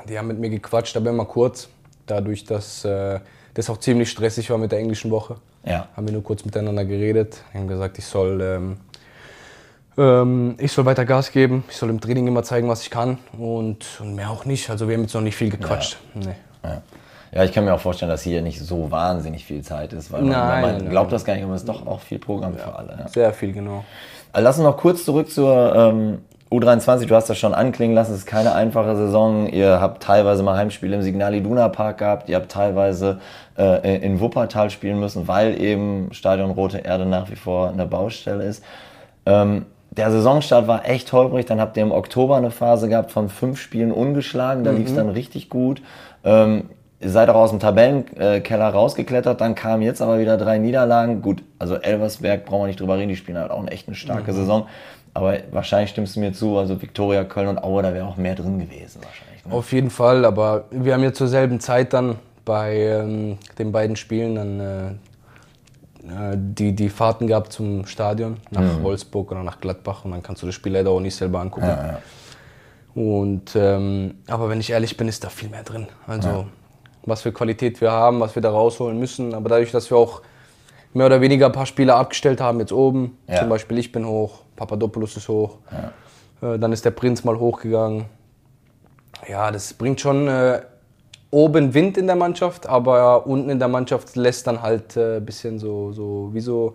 die haben mit mir gequatscht, aber immer kurz. Dadurch, dass äh, das auch ziemlich stressig war mit der englischen Woche, Ja. haben wir nur kurz miteinander geredet. Haben gesagt, ich soll, ähm, ich soll weiter Gas geben, ich soll im Training immer zeigen, was ich kann und, und mehr auch nicht. Also wir haben jetzt noch nicht viel gequatscht. Nee. Ja. ja, ich kann mir auch vorstellen, dass hier nicht so wahnsinnig viel Zeit ist, weil man, Nein, man nein, glaubt das gar nicht, aber es ist doch auch viel Programm für alle. Ja. Sehr viel, genau. Also Lass uns noch kurz zurück zur ähm, U23. Du hast das schon anklingen lassen. Es ist keine einfache Saison. Ihr habt teilweise mal Heimspiele im Signal Iduna Park gehabt. Ihr habt teilweise äh, in Wuppertal spielen müssen, weil eben Stadion Rote Erde nach wie vor eine Baustelle ist. Ähm, der Saisonstart war echt holprig. Dann habt ihr im Oktober eine Phase gehabt von fünf Spielen ungeschlagen. Da lief es dann richtig gut. Ähm, ihr seid auch aus dem Tabellenkeller rausgeklettert. Dann kamen jetzt aber wieder drei Niederlagen. Gut, also Elversberg brauchen wir nicht drüber reden. Die spielen halt auch eine echt eine starke Saison. Aber wahrscheinlich stimmst du mir zu. Also Viktoria, Köln und Aue, da wäre auch mehr drin gewesen wahrscheinlich. Ne? Auf jeden Fall, aber wir haben ja zur selben Zeit dann bei ähm, den beiden Spielen dann äh, die, die Fahrten gehabt zum Stadion, nach Wolfsburg oder nach Gladbach und dann kannst du das Spiel leider auch nicht selber angucken. Und, ähm, aber wenn ich ehrlich bin, ist da viel mehr drin. Also was für Qualität wir haben, was wir da rausholen müssen. Aber dadurch, dass wir auch mehr oder weniger ein paar Spieler abgestellt haben, jetzt oben, Ja. zum Beispiel ich bin hoch, Papadopoulos ist hoch, äh, dann ist der Prinz mal hochgegangen. Ja, das bringt schon äh, oben Wind in der Mannschaft, aber unten in der Mannschaft lässt dann halt ein äh, bisschen so, so, wie so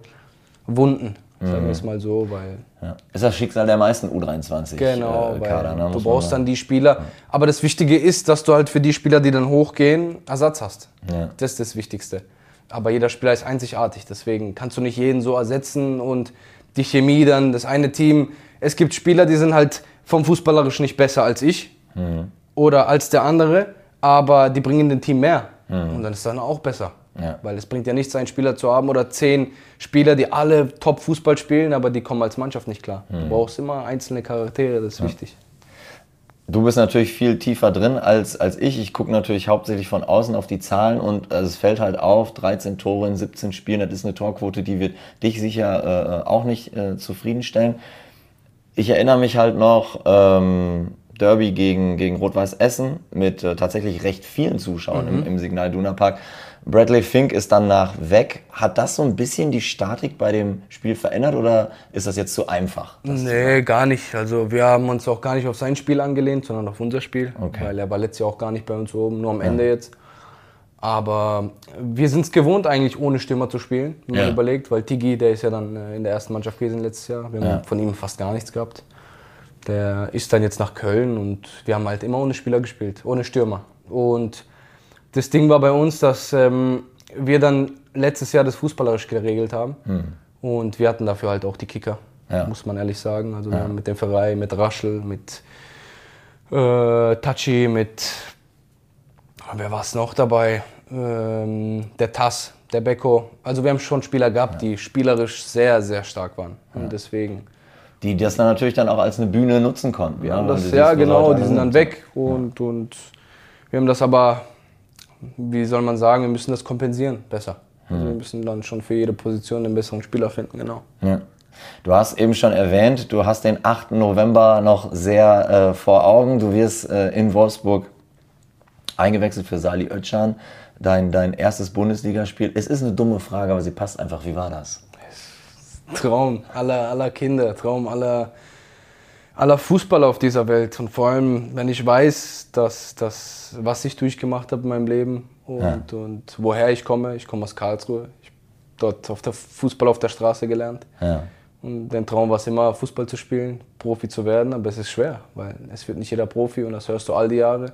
Wunden, sagen wir es mal so, weil Ja. Ist das Schicksal der meisten U23 Genau, äh, weil Kader. Ne? du brauchst dann die Spieler. Aber das Wichtige ist, dass du halt für die Spieler, die dann hochgehen, Ersatz hast. Ja. Das ist das Wichtigste. Aber jeder Spieler ist einzigartig, deswegen kannst du nicht jeden so ersetzen und die Chemie dann, das eine Team. Es gibt Spieler, die sind halt vom Fußballerisch nicht besser als ich Mhm. oder als der andere, aber die bringen dem Team mehr. Und dann ist dann auch besser. Mhm. Ja. Weil es bringt ja nichts, einen Spieler zu haben oder zehn Spieler, die alle Top-Fußball spielen, aber die kommen als Mannschaft nicht klar. Mhm. Du brauchst immer einzelne Charaktere, das ist wichtig. Du bist natürlich viel tiefer drin als, als ich. Ich gucke natürlich hauptsächlich von außen auf die Zahlen und also es fällt halt auf, 13 Tore in 17 Spielen, das ist eine Torquote, die wird dich sicher äh, auch nicht äh, zufriedenstellen. Ich erinnere mich halt noch, ähm, Derby gegen, gegen Rot-Weiß Essen mit äh, tatsächlich recht vielen Zuschauern im, im Signal Duna Park. Bradley Fink ist dann nach weg. Hat das so ein bisschen die Statik bei dem Spiel verändert oder ist das jetzt zu einfach? Nee, gar nicht. Also wir haben uns auch gar nicht auf sein Spiel angelehnt, sondern auf unser Spiel. Okay. Weil er war letztes Jahr auch gar nicht bei uns oben, nur am Ende jetzt. Aber wir sind es gewohnt, eigentlich ohne Stürmer zu spielen, wenn man Ja. überlegt, weil Tigi, der ist ja dann äh, in der ersten Mannschaft gewesen letztes Jahr. Wir haben Ja. von ihm fast gar nichts gehabt. Der ist dann jetzt nach Köln und wir haben halt immer ohne Spieler gespielt, ohne Stürmer. Und das Ding war bei uns, dass ähm, wir dann letztes Jahr das fußballerisch geregelt haben. Und wir hatten dafür halt auch die Kicker, Ja. muss man ehrlich sagen. Also haben mit dem Verein, mit Raschel, mit äh, Tachi, mit wer war es noch dabei? Ähm, der Tass, der Beko. Also wir haben schon Spieler gehabt, die spielerisch sehr, sehr stark waren. Und deswegen. Die das dann natürlich dann auch als eine Bühne nutzen konnten. Weil das, siehst, ja genau, die sind dann weg und, und wir haben das aber, wie soll man sagen, wir müssen das kompensieren besser. Also wir müssen dann schon für jede Position einen besseren Spieler finden, genau. Ja. Du hast eben schon erwähnt, du hast den 8. November noch sehr äh, vor Augen. Du wirst äh, in Wolfsburg eingewechselt für Sali Özcan, dein, dein erstes Bundesligaspiel. Es ist eine dumme Frage, aber sie passt einfach. Wie war das? Traum aller, aller Kinder, Traum aller, aller Fußballer auf dieser Welt. Und vor allem, wenn ich weiß, dass, dass, was ich durchgemacht habe in meinem Leben und, Ja. und woher ich komme. Ich komme aus Karlsruhe. Ich habe dort auf der Fußball auf der Straße gelernt. Ja. Und dein Traum war es immer, Fußball zu spielen, Profi zu werden, aber es ist schwer, weil es wird nicht jeder Profi und das hörst du all die Jahre.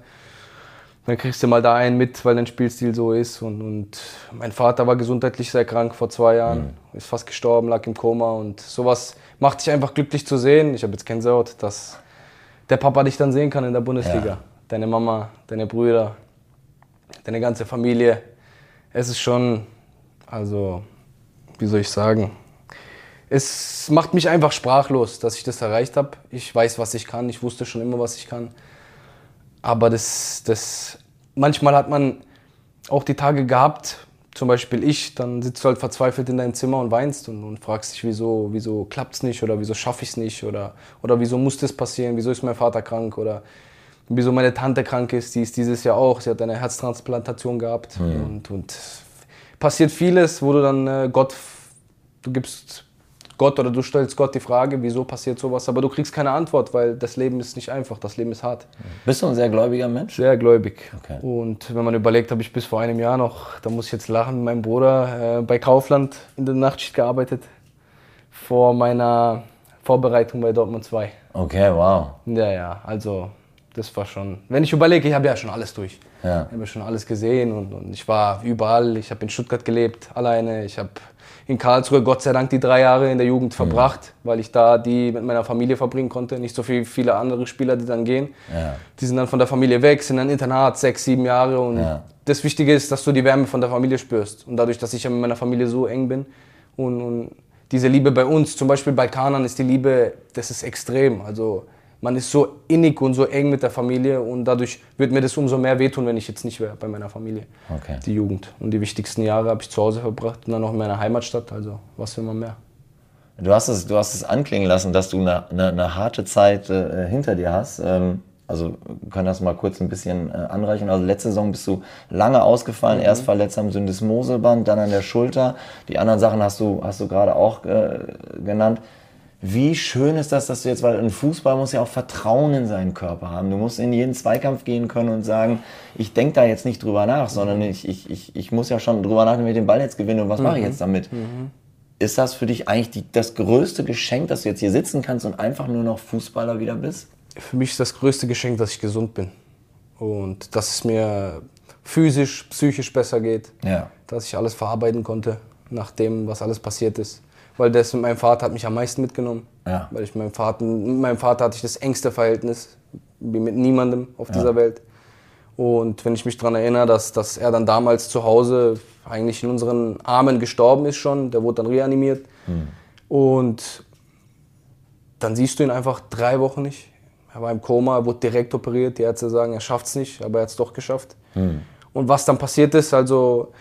Dann kriegst du mal da einen mit, weil dein Spielstil so ist. Und, und mein Vater war gesundheitlich sehr krank vor zwei Jahren, ist fast gestorben, lag im Koma. Und sowas macht dich einfach glücklich zu sehen. Ich habe jetzt Gänsehaut, dass der Papa dich dann sehen kann in der Bundesliga. Ja. Deine Mama, deine Brüder, deine ganze Familie. Es ist schon, also, wie soll ich sagen, es macht mich einfach sprachlos, dass ich das erreicht habe. Ich weiß, was ich kann. Ich wusste schon immer, was ich kann. Aber das, das, manchmal hat man auch die Tage gehabt, zum Beispiel ich, dann sitzt du halt verzweifelt in deinem Zimmer und weinst und, und fragst dich, wieso, wieso klappt es nicht oder wieso schaffe ich es nicht oder, oder wieso muss das passieren, wieso ist mein Vater krank oder wieso meine Tante krank ist, die ist dieses Jahr auch, sie hat eine Herztransplantation gehabt und, und passiert vieles, wo du dann äh, Gott, du gibst Gott oder du stellst Gott die Frage, wieso passiert sowas, aber du kriegst keine Antwort, weil das Leben ist nicht einfach, das Leben ist hart. Bist du ein sehr gläubiger Mensch? Sehr gläubig. Okay. Und wenn man überlegt, habe ich bis vor einem Jahr noch, da muss ich jetzt lachen, mit meinem Bruder äh, bei Kaufland in der Nachtschicht gearbeitet, vor meiner Vorbereitung bei Dortmund 2. Okay, wow. Ja, ja, also das war schon, wenn ich überlege, ich habe ja schon alles durch. Ja. Ich habe schon alles gesehen und, und ich war überall. Ich habe in Stuttgart gelebt, alleine. Ich habe in Karlsruhe Gott sei Dank die drei Jahre in der Jugend verbracht, weil ich da die mit meiner Familie verbringen konnte. Nicht so viel, viele andere Spieler, die dann gehen. Ja. Die sind dann von der Familie weg, sind dann Internat, sechs, sieben Jahre. Und Ja. das Wichtige ist, dass du die Wärme von der Familie spürst. Und dadurch, dass ich ja mit meiner Familie so eng bin und, und diese Liebe bei uns, zum Beispiel bei Kanan, ist die Liebe, das ist extrem. Also man ist so innig und so eng mit der Familie und dadurch wird mir das umso mehr wehtun, wenn ich jetzt nicht wäre bei meiner Familie. Okay. Die Jugend. Und die wichtigsten Jahre habe ich zu Hause verbracht und dann noch in meiner Heimatstadt. Also was will man mehr? Du hast es, du hast es anklingen lassen, dass du eine, eine, eine harte Zeit äh, hinter dir hast. Ähm, also wir können das mal kurz ein bisschen äh, anreichen. Also letzte Saison bist du lange ausgefallen, erst verletzt am Syndesmoseband, dann an der Schulter. Die anderen Sachen hast du, hast du gerade auch äh, genannt. Wie schön ist das, dass du jetzt, weil ein Fußball muss ja auch Vertrauen in seinen Körper haben. Du musst in jeden Zweikampf gehen können und sagen, ich denke da jetzt nicht drüber nach, sondern ich, ich, ich, ich muss ja schon drüber nachdenken, wenn ich den Ball jetzt gewinne und was mache ich jetzt damit? Ist das für dich eigentlich die, das größte Geschenk, dass du jetzt hier sitzen kannst und einfach nur noch Fußballer wieder bist? Für mich ist das größte Geschenk, dass ich gesund bin. Und dass es mir physisch, psychisch besser geht. Ja. Dass ich alles verarbeiten konnte, nach dem, was alles passiert ist. Weil das mit meinem Vater hat mich am meisten mitgenommen. Ja. Weil ich mit meinem Vater, mit meinem Vater hatte ich das engste Verhältnis, wie mit niemandem auf dieser Welt. Und wenn ich mich daran erinnere, dass, dass er dann damals zu Hause eigentlich in unseren Armen gestorben ist schon, der wurde dann reanimiert. Und dann siehst du ihn einfach drei Wochen nicht. Er war im Koma, er wurde direkt operiert. Die Ärzte sagen, er schafft es nicht, aber er hat es doch geschafft. Und was dann passiert ist, also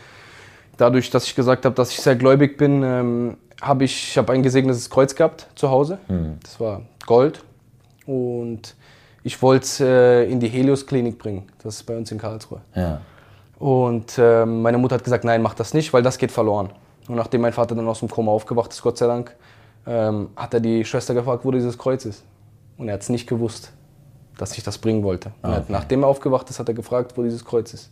dadurch, dass ich gesagt habe, dass ich sehr gläubig bin, ähm, habe ich, ich habe ein gesegnetes Kreuz gehabt zu Hause. Das war Gold. Und ich wollte es äh, in die Helios-Klinik bringen. Das ist bei uns in Karlsruhe. Ja. Und ähm, meine Mutter hat gesagt, nein, mach das nicht, weil das geht verloren. Und nachdem mein Vater dann aus dem Koma aufgewacht ist, Gott sei Dank, ähm, hat er die Schwester gefragt, wo dieses Kreuz ist. Und er hat es nicht gewusst, dass ich das bringen wollte. Und er hat, nachdem er aufgewacht ist, hat er gefragt, wo dieses Kreuz ist.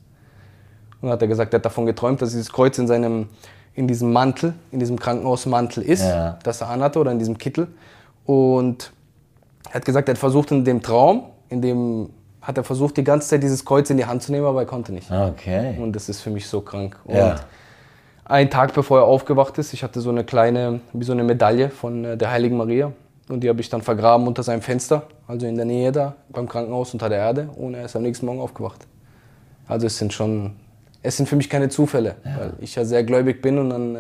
Und dann hat er gesagt, er hat davon geträumt, dass dieses Kreuz in seinem, in diesem Mantel, in diesem Krankenhausmantel ist, Ja. das er anhatte oder in diesem Kittel. Und er hat gesagt, er hat versucht in dem Traum, in dem hat er versucht, die ganze Zeit dieses Kreuz in die Hand zu nehmen, aber er konnte nicht. Okay. Und das ist für mich so krank. Und Ja. ein Tag bevor er aufgewacht ist, ich hatte so eine kleine, wie so eine Medaille von äh, der Heiligen Maria. Und die habe ich dann vergraben unter seinem Fenster, also in der Nähe da, beim Krankenhaus unter der Erde. Und er ist am nächsten Morgen aufgewacht. Also es sind schon, es sind für mich keine Zufälle, weil ich ja sehr gläubig bin und dann äh,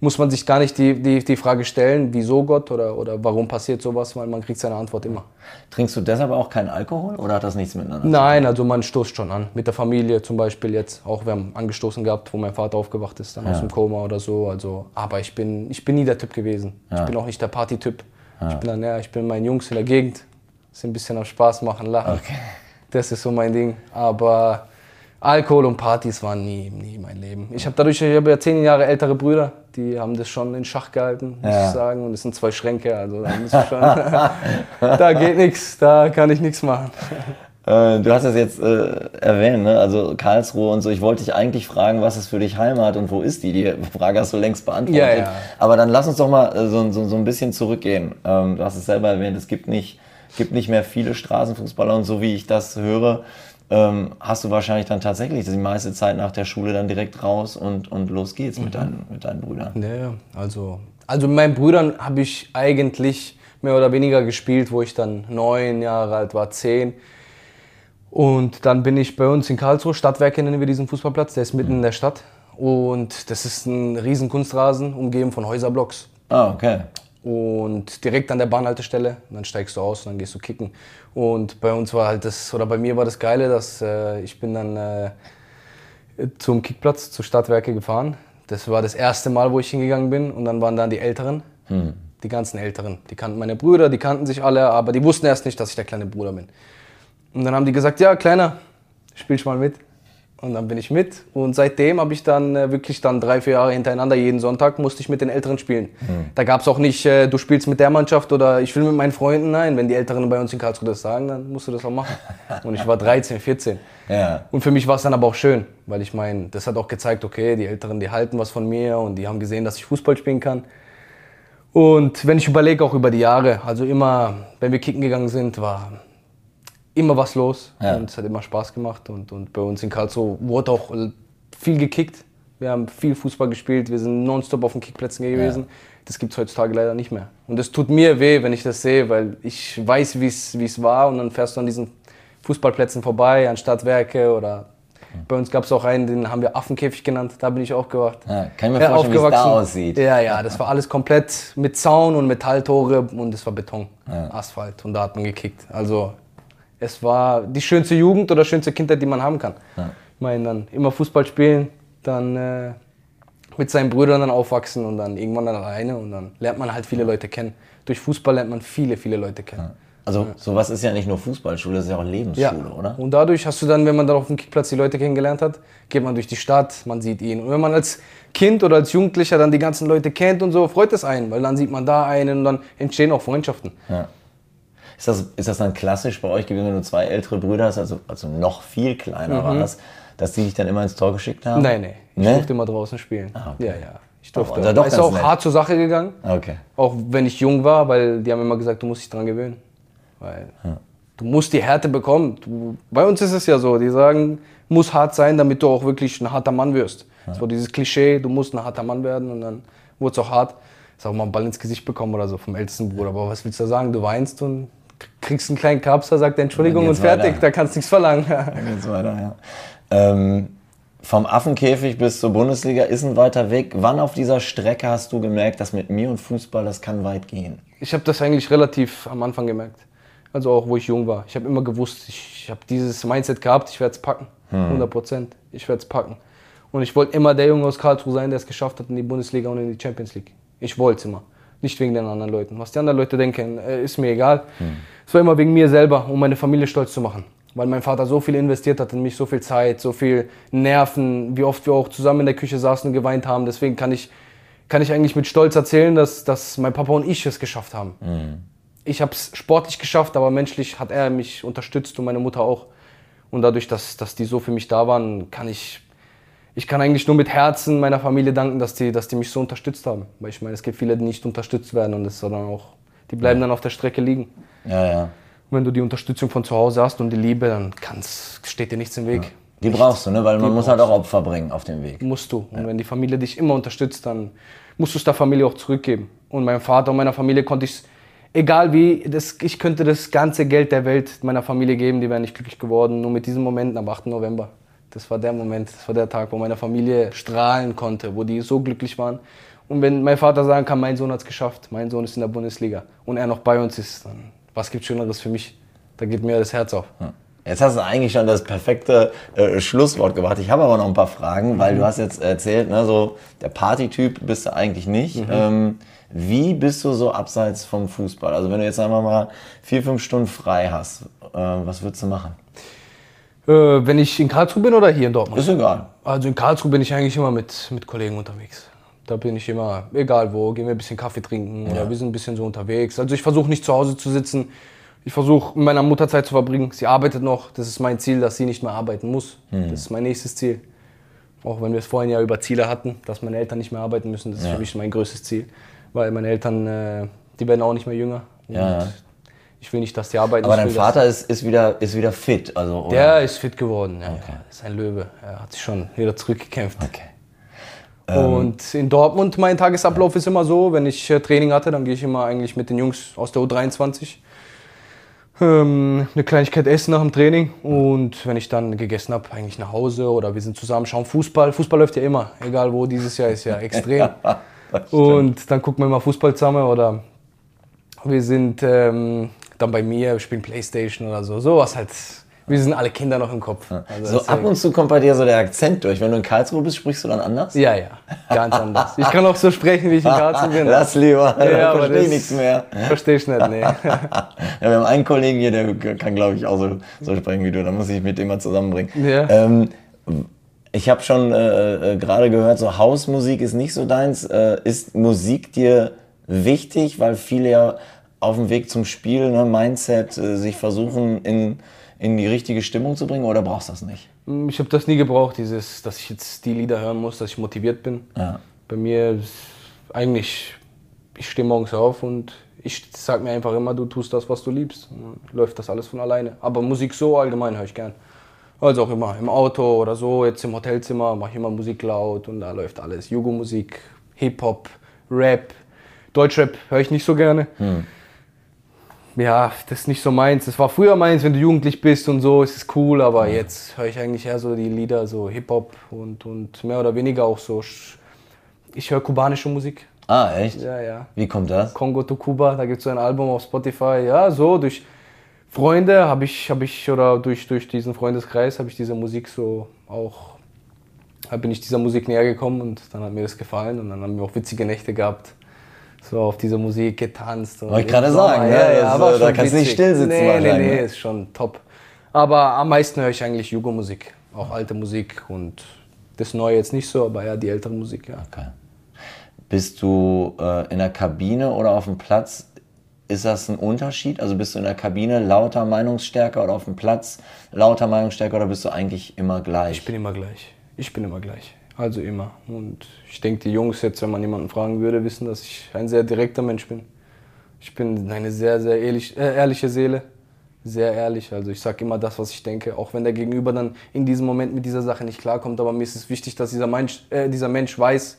muss man sich gar nicht die, die, die Frage stellen, wieso Gott oder, oder warum passiert sowas, weil man kriegt seine Antwort immer. Trinkst du deshalb auch keinen Alkohol oder hat das nichts miteinander Nein, also man stoßt schon an. Mit der Familie zum Beispiel jetzt. Auch wir haben angestoßen gehabt, wo mein Vater aufgewacht ist, dann aus dem Koma oder so. Also, aber ich bin, ich bin nie der Typ gewesen. Ich bin auch nicht der Partytyp. Ich bin dann, ja, ich bin meinen Jungs in der Gegend. Das ein bisschen am Spaß machen, lachen. Okay. Das ist so mein Ding. Aber Alkohol und Partys waren nie, nie mein Leben. Ich habe dadurch, ich habe ja zehn Jahre ältere Brüder, die haben das schon in Schach gehalten, muss Ja. ich sagen. Und es sind zwei Schränke, also da, muss ich schon, (laughs) da geht nichts, da kann ich nichts machen. Äh, du hast es jetzt äh, erwähnt, ne? also Karlsruhe und so. Ich wollte dich eigentlich fragen, was ist für dich Heimat und wo ist die? Die Frage hast du längst beantwortet. Ja, ja. Aber dann lass uns doch mal äh, so, so, so ein bisschen zurückgehen. Ähm, du hast es selber erwähnt, es gibt nicht, gibt nicht mehr viele Straßenfußballer und so wie ich das höre, ähm, hast du wahrscheinlich dann tatsächlich die meiste Zeit nach der Schule dann direkt raus und, und los geht's mit, deinen, mit deinen Brüdern. Ja, also, also mit meinen Brüdern habe ich eigentlich mehr oder weniger gespielt, wo ich dann neun Jahre alt war, zehn. Und dann bin ich bei uns in Karlsruhe, Stadtwerke nennen wir diesen Fußballplatz, der ist mitten in der Stadt. Und das ist ein riesen Kunstrasen, umgeben von Häuserblocks. Ah, okay. Und direkt an der Bahnhaltestelle, und dann steigst du aus und dann gehst du kicken. Und bei uns war halt das, oder bei mir war das Geile, dass äh, ich bin dann äh, zum Kickplatz, zu Stadtwerke gefahren. Das war das erste Mal, wo ich hingegangen bin. Und dann waren dann die Älteren, die ganzen Älteren. Die kannten meine Brüder, die kannten sich alle, aber die wussten erst nicht, dass ich der kleine Bruder bin. Und dann haben die gesagt, ja, Kleiner, spielst mal mit. Und dann bin ich mit. Und seitdem habe ich dann äh, wirklich dann drei, vier Jahre hintereinander, jeden Sonntag musste ich mit den Älteren spielen. Da gab es auch nicht, äh, du spielst mit der Mannschaft oder ich will mit meinen Freunden. Nein, wenn die Älteren bei uns in Karlsruhe das sagen, dann musst du das auch machen. (laughs) Und ich war 13, 14. Ja. Und für mich war es dann aber auch schön, weil ich meine, das hat auch gezeigt, okay, die Älteren, die halten was von mir und die haben gesehen, dass ich Fußball spielen kann. Und wenn ich überlege, auch über die Jahre, also immer, wenn wir kicken gegangen sind, war immer was los Ja. und es hat immer Spaß gemacht. Und, und bei uns in Karlsruhe wurde auch viel gekickt. Wir haben viel Fußball gespielt, wir sind nonstop auf den Kickplätzen gewesen. Das gibt es heutzutage leider nicht mehr. Und es tut mir weh, wenn ich das sehe, weil ich weiß, wie es war und dann fährst du an diesen Fußballplätzen vorbei, an Stadtwerke oder bei uns gab es auch einen, den haben wir Affenkäfig genannt, da bin ich auch gewacht. Ja, kann ich mir vorstellen, wie es da aussieht. Ja, ja, das war alles komplett mit Zaun und Metalltore und es war Beton, Asphalt und da hat man gekickt. Also es war die schönste Jugend oder schönste Kindheit, die man haben kann. Ich meine, dann immer Fußball spielen, dann äh, mit seinen Brüdern dann aufwachsen und dann irgendwann dann alleine und dann lernt man halt viele Leute kennen. Durch Fußball lernt man viele, viele Leute kennen. Also sowas ist ja nicht nur Fußballschule, das ist ja auch Lebensschule, oder? Und dadurch hast du dann, wenn man dann auf dem Kickplatz die Leute kennengelernt hat, geht man durch die Stadt, man sieht ihn. Und wenn man als Kind oder als Jugendlicher dann die ganzen Leute kennt und so, freut es einen, weil dann sieht man da einen und dann entstehen auch Freundschaften. Ist das, ist das dann klassisch bei euch gewesen, wenn du zwei ältere Brüder hast, also, also noch viel kleiner warst, dass die dich dann immer ins Tor geschickt haben? Mhm. Nein, nee, ich Ne? durfte immer draußen spielen. Ah, okay. Ja, ja, ich durfte. also doch ist auch nett. hart zur Sache gegangen, Okay. auch wenn ich jung war, weil die haben immer gesagt, du musst dich dran gewöhnen. Weil du musst die Härte bekommen. Du, bei uns ist es ja so, die sagen, muss hart sein, damit du auch wirklich ein harter Mann wirst. So dieses Klischee, du musst ein harter Mann werden und dann wurde es auch hart. Ist auch mal einen Ball ins Gesicht bekommen oder so vom ältesten Bruder. Aber was willst du da sagen? Du weinst und kriegst einen kleinen Kapser, sagt Entschuldigung und fertig, weiter. da kannst du nichts verlangen. (laughs) Dann geht's weiter, ja. Ähm, vom Affenkäfig bis zur Bundesliga ist ein weiter Weg. Wann auf dieser Strecke hast du gemerkt, dass mit mir und Fußball, das kann weit gehen? Ich habe das eigentlich relativ am Anfang gemerkt. Also auch, wo ich jung war. Ich habe immer gewusst, ich, ich habe dieses Mindset gehabt, ich werde es packen. 100 Prozent. Ich werde es packen. Und ich wollte immer der Junge aus Karlsruhe sein, der es geschafft hat in die Bundesliga und in die Champions League. Ich wollte es immer. Nicht wegen den anderen Leuten. Was die anderen Leute denken, äh, ist mir egal. Es war immer wegen mir selber, um meine Familie stolz zu machen. Weil mein Vater so viel investiert hat in mich, so viel Zeit, so viel Nerven, wie oft wir auch zusammen in der Küche saßen und geweint haben. Deswegen kann ich, kann ich eigentlich mit Stolz erzählen, dass, dass mein Papa und ich es geschafft haben. Ich habe es sportlich geschafft, aber menschlich hat er mich unterstützt und meine Mutter auch. Und dadurch, dass, dass die so für mich da waren, kann ich, ich kann eigentlich nur mit Herzen meiner Familie danken, dass die, dass die mich so unterstützt haben. Weil ich meine, es gibt viele, die nicht unterstützt werden und das dann auch, die bleiben dann auf der Strecke liegen. Ja, ja. Und wenn du die Unterstützung von zu Hause hast und die Liebe, dann kann's, steht dir nichts im Weg. Die brauchst du, ne? weil man muss halt auch Opfer bringen auf dem Weg. Musst du. Und wenn die Familie dich immer unterstützt, dann musst du es der Familie auch zurückgeben. Und meinem Vater und meiner Familie konnte ich es, egal wie, das, ich könnte das ganze Geld der Welt meiner Familie geben, die wären nicht glücklich geworden. Nur mit diesem Moment am 8. November. Das war der Moment, das war der Tag, wo meine Familie strahlen konnte, wo die so glücklich waren. Und wenn mein Vater sagen kann, mein Sohn hat es geschafft, mein Sohn ist in der Bundesliga und er noch bei uns ist, dann was gibt Schöneres für mich? Da geht mir das Herz auf. Jetzt hast du eigentlich schon das perfekte äh, Schlusswort gebracht. Ich habe aber noch ein paar Fragen, weil du hast jetzt erzählt, ne, so der Partytyp bist du eigentlich nicht. Ähm, wie bist du so abseits vom Fußball? Also wenn du jetzt einfach mal vier, fünf Stunden frei hast, äh, was würdest du machen? Äh, wenn ich in Karlsruhe bin oder hier in Dortmund? Ist egal. Also in Karlsruhe bin ich eigentlich immer mit, mit Kollegen unterwegs. Da bin ich immer, egal wo, gehen wir ein bisschen Kaffee trinken oder wir sind ein bisschen so unterwegs. Also ich versuche nicht zu Hause zu sitzen. Ich versuche meiner Mutter Zeit zu verbringen. Sie arbeitet noch. Das ist mein Ziel, dass sie nicht mehr arbeiten muss. Das ist mein nächstes Ziel. Auch wenn wir es vorhin ja über Ziele hatten, dass meine Eltern nicht mehr arbeiten müssen. Das ist Ja. für mich mein größtes Ziel. Weil meine Eltern, äh, die werden auch nicht mehr jünger. Ja, ja. Ich will nicht, dass die arbeiten. Aber dein Vater ist, ist, wieder, ist wieder fit. Also, oder? Der ist fit geworden. Ja, ja. ist ein Löwe. Er hat sich schon wieder zurückgekämpft. Okay. Ähm. Und in Dortmund, mein Tagesablauf ist immer so, wenn ich äh, Training hatte, dann gehe ich immer eigentlich mit den Jungs aus der U23 ähm, eine Kleinigkeit essen nach dem Training. Und wenn ich dann gegessen habe, eigentlich nach Hause oder wir sind zusammen, schauen Fußball. Fußball läuft ja immer, egal wo, dieses Jahr ist ja (laughs) extrem. Und dann gucken wir mal Fußball zusammen oder wir sind ähm, dann bei mir, spielen Playstation oder so. Sowas halt. Wir sind alle Kinder noch im Kopf. Also So ab und zu kommt bei dir so der Akzent durch. Wenn du in Karlsruhe bist, sprichst du dann anders? Ja, ja, ganz anders. Ich kann auch so sprechen, wie ich in Karlsruhe bin. (laughs) Lass lieber, Ja, ja, verstehe nichts mehr. Verstehe ich nicht, nee. (laughs) Ja, wir haben einen Kollegen hier, der kann, glaube ich, auch so, so sprechen wie du. Da muss ich mit dem mal zusammenbringen. Ja. Ähm, ich habe schon äh, äh, gerade gehört, so Hausmusik ist nicht so deins. Äh, ist Musik dir wichtig, weil viele ja auf dem Weg zum Spiel, ne, Mindset, äh, sich versuchen in, in die richtige Stimmung zu bringen oder brauchst du das nicht? Ich habe das nie gebraucht, dieses, dass ich jetzt die Lieder hören muss, dass ich motiviert bin. Ja. Bei mir ist eigentlich, ich stehe morgens auf und ich sag mir einfach immer, du tust das, was du liebst. Dann läuft das alles von alleine. Aber Musik so allgemein höre ich gern. Also auch immer im Auto oder so, jetzt im Hotelzimmer mache ich immer Musik laut und da läuft alles. Jugo-Musik, Hip-Hop, Rap, Deutschrap höre ich nicht so gerne. Ja, das ist nicht so meins. Das war früher meins, wenn du jugendlich bist und so, ist es cool, aber jetzt höre ich eigentlich eher so die Lieder, so Hip-Hop und, und mehr oder weniger auch so. Ich höre kubanische Musik. Ah, echt? Ja, ja. Wie kommt das? Kongo to Kuba, da gibt es so ein Album auf Spotify. Ja, so durch Freunde habe ich, hab ich, oder durch, durch diesen Freundeskreis habe ich diese Musik so auch, bin ich dieser Musik näher gekommen und dann hat mir das gefallen und dann haben wir auch witzige Nächte gehabt. So auf diese Musik getanzt. Wollte ich gerade sagen, ne? ja, ja, war äh, da kannst du nicht still sitzen Nee, nee, nee, ne? ist schon top. Aber am meisten höre ich eigentlich Jugo-Musik, auch alte Musik und das Neue jetzt nicht so, aber ja, die ältere Musik, ja. Okay. Bist du äh, in der Kabine oder auf dem Platz? Ist das ein Unterschied? Also bist du in der Kabine lauter Meinungsstärker oder auf dem Platz lauter Meinungsstärker oder bist du eigentlich immer gleich? Ich bin immer gleich. Ich bin immer gleich. Also immer. Und ich denke, die Jungs jetzt, wenn man jemanden fragen würde, wissen, dass ich ein sehr direkter Mensch bin. Ich bin eine sehr, sehr ehrlich, äh, ehrliche Seele. Sehr ehrlich. Also ich sage immer das, was ich denke. Auch wenn der Gegenüber dann in diesem Moment mit dieser Sache nicht klarkommt. Aber mir ist es wichtig, dass dieser Mensch, äh, dieser Mensch weiß,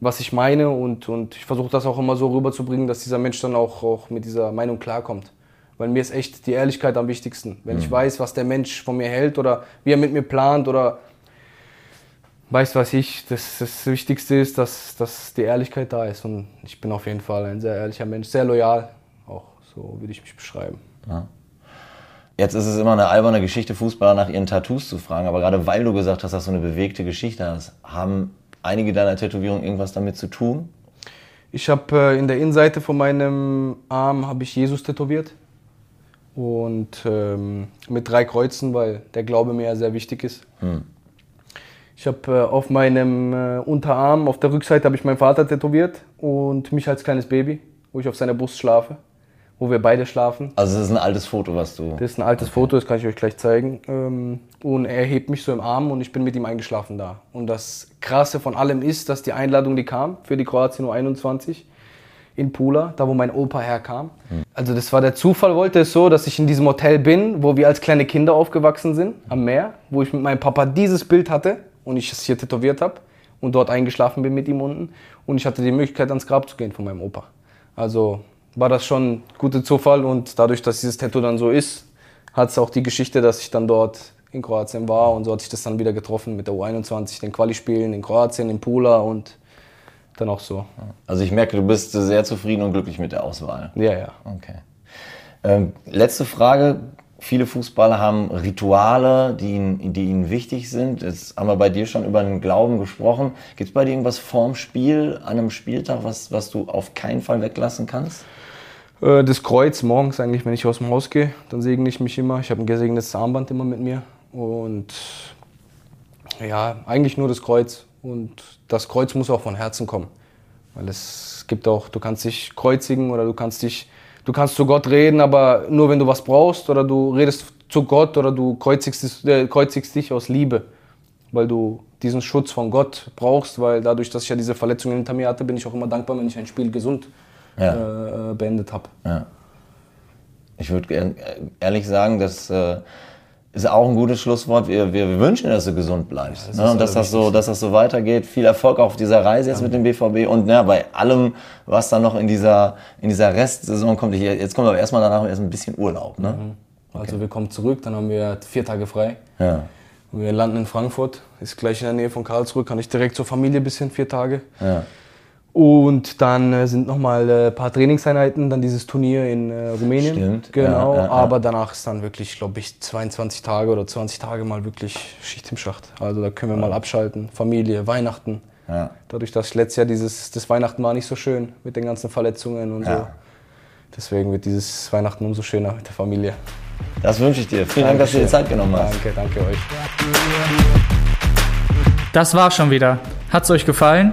was ich meine. Und, und ich versuche das auch immer so rüberzubringen, dass dieser Mensch dann auch, auch mit dieser Meinung klarkommt. Weil mir ist echt die Ehrlichkeit am wichtigsten. Wenn ich weiß, was der Mensch von mir hält oder wie er mit mir plant oder weiß was ich, das, das Wichtigste ist, dass, dass die Ehrlichkeit da ist. Und ich bin auf jeden Fall ein sehr ehrlicher Mensch, sehr loyal. Auch so würde ich mich beschreiben. Jetzt ist es immer eine alberne Geschichte, Fußballer nach ihren Tattoos zu fragen, aber gerade weil du gesagt hast, dass du eine bewegte Geschichte hast, haben einige deiner Tätowierungen irgendwas damit zu tun? Ich habe äh, in der Innenseite von meinem Arm habe ich Jesus tätowiert und ähm, mit drei Kreuzen, weil der Glaube mir ja sehr wichtig ist. Ich habe äh, auf meinem äh, Unterarm, auf der Rückseite habe ich meinen Vater tätowiert und mich als kleines Baby, wo ich auf seiner Brust schlafe, wo wir beide schlafen. Also es ist ein altes Foto, was du... Das ist ein altes Foto, das kann ich euch gleich zeigen. Ähm, Und er hebt mich so im Arm und ich bin mit ihm eingeschlafen da. Und das Krasse von allem ist, dass die Einladung, die kam für die Kroatien U21 in Pula, da wo mein Opa herkam. Also das war der Zufall, wollte es so, dass ich in diesem Hotel bin, wo wir als kleine Kinder aufgewachsen sind, am Meer, wo ich mit meinem Papa dieses Bild hatte und ich es hier tätowiert habe und dort eingeschlafen bin mit ihm unten. Und ich hatte die Möglichkeit, ans Grab zu gehen von meinem Opa. Also war das schon ein guter Zufall und dadurch, dass dieses Tattoo dann so ist, hat es auch die Geschichte, dass ich dann dort in Kroatien war und so hat sich das dann wieder getroffen mit der U21, den Quali-Spielen in Kroatien, in Pula und dann auch so. Also ich merke, du bist sehr zufrieden und glücklich mit der Auswahl. Ja, ja. Okay. Ähm, letzte Frage. Viele Fußballer haben Rituale, die ihnen, die ihnen wichtig sind. Jetzt haben wir bei dir schon über den Glauben gesprochen. Gibt es bei dir irgendwas vorm Spiel, an einem Spieltag, was, was du auf keinen Fall weglassen kannst? Äh, Das Kreuz morgens eigentlich, wenn ich aus dem Haus gehe, dann segne ich mich immer. Ich habe ein gesegnetes Armband immer mit mir. Und ja, eigentlich nur das Kreuz. Und das Kreuz muss auch von Herzen kommen. Weil es gibt auch, du kannst dich kreuzigen oder du kannst dich, du kannst zu Gott reden, aber nur wenn du was brauchst oder du redest zu Gott oder du kreuzigst, äh, kreuzigst dich aus Liebe. Weil du diesen Schutz von Gott brauchst, weil dadurch, dass ich ja diese Verletzungen hinter mir hatte, bin ich auch immer dankbar, wenn ich ein Spiel gesund Ja. äh, beendet habe. Ja. Ich würde ehrlich sagen, das äh, ist auch ein gutes Schlusswort. Wir, wir, wir wünschen, dass du gesund bleibst. das ne? Und dass das, so, dass das so weitergeht. Viel Erfolg auf dieser Reise jetzt mit dem BVB und ja, bei allem, was dann noch in dieser, in dieser Restsaison kommt. Ich, jetzt kommt aber erstmal danach erst ein bisschen Urlaub. Ne? Also wir kommen zurück, dann haben wir vier Tage frei. Ja. Wir landen in Frankfurt, ist gleich in der Nähe von Karlsruhe, kann ich direkt zur Familie ein bisschen, vier Tage. Ja. Und dann äh, sind nochmal ein äh, paar Trainingseinheiten, dann dieses Turnier in äh, Rumänien. Stimmt, Genau, ja, ja, ja. aber danach ist dann wirklich, glaube ich, 22 Tage oder 20 Tage mal wirklich Schicht im Schacht. Also da können wir mal abschalten, Familie, Weihnachten. Ja. Dadurch, dass letztes Jahr dieses, das Weihnachten war nicht so schön mit den ganzen Verletzungen und so. Ja. Deswegen wird dieses Weihnachten umso schöner mit der Familie. Das wünsche ich dir. Vielen Dank, dass du dir Zeit genommen hast. Danke, danke euch. Das war's schon wieder. Hat's euch gefallen?